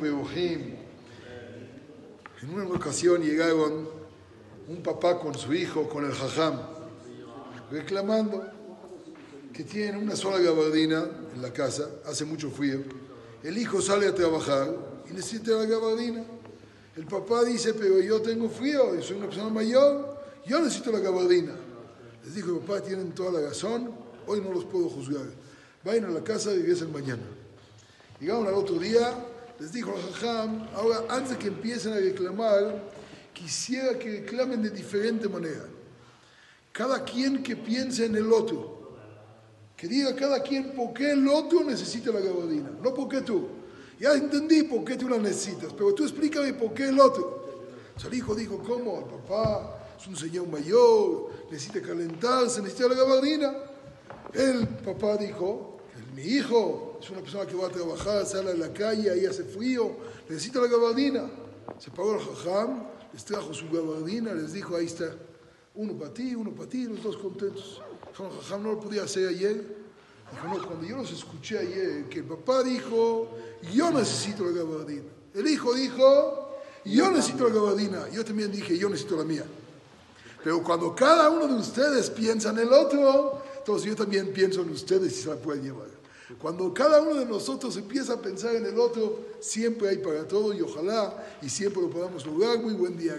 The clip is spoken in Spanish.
Bebuhim. En una ocasión llegaron un papá con su hijo, con el jajam, reclamando que tienen una sola gabardina en la casa, hace mucho frío. El hijo sale a trabajar y necesita la gabardina. El papá dice, pero yo tengo frío, y soy una persona mayor, yo necesito la gabardina. Les dijo, papá, tienen toda la razón, hoy no los puedo juzgar. Vayan a la casa y regresen mañana. Llegaron al otro día, les dijo el jajam, ahora antes de que empiecen a reclamar, quisiera que reclamen de diferente manera. Cada quien que piense en el otro, que diga cada quien por qué el otro necesita la gabardina, no por qué tú. Ya entendí por qué tú la necesitas, pero tú explícame por qué el otro. el hijo dijo, ¿cómo? El papá es un señor mayor, necesita calentarse, necesita la gabardina. El papá dijo, mi hijo es una persona que va a trabajar, sale a la calle, ahí hace frío, necesita la gabardina. Se pagó el jajam, les trajo su gabardina, les dijo, ahí está, uno para ti, uno para ti, los dos contentos. El jajam no lo podía hacer ayer. Cuando yo los escuché ayer, que el papá dijo, yo necesito la gabardina. El hijo dijo, yo necesito la gabardina. Yo también dije, yo necesito la mía. Pero cuando cada uno de ustedes piensa en el otro, entonces yo también pienso en ustedes y se la pueden llevar. Cuando cada uno de nosotros empieza a pensar en el otro, siempre hay para todo y ojalá y siempre lo podamos lograr. Muy buen día.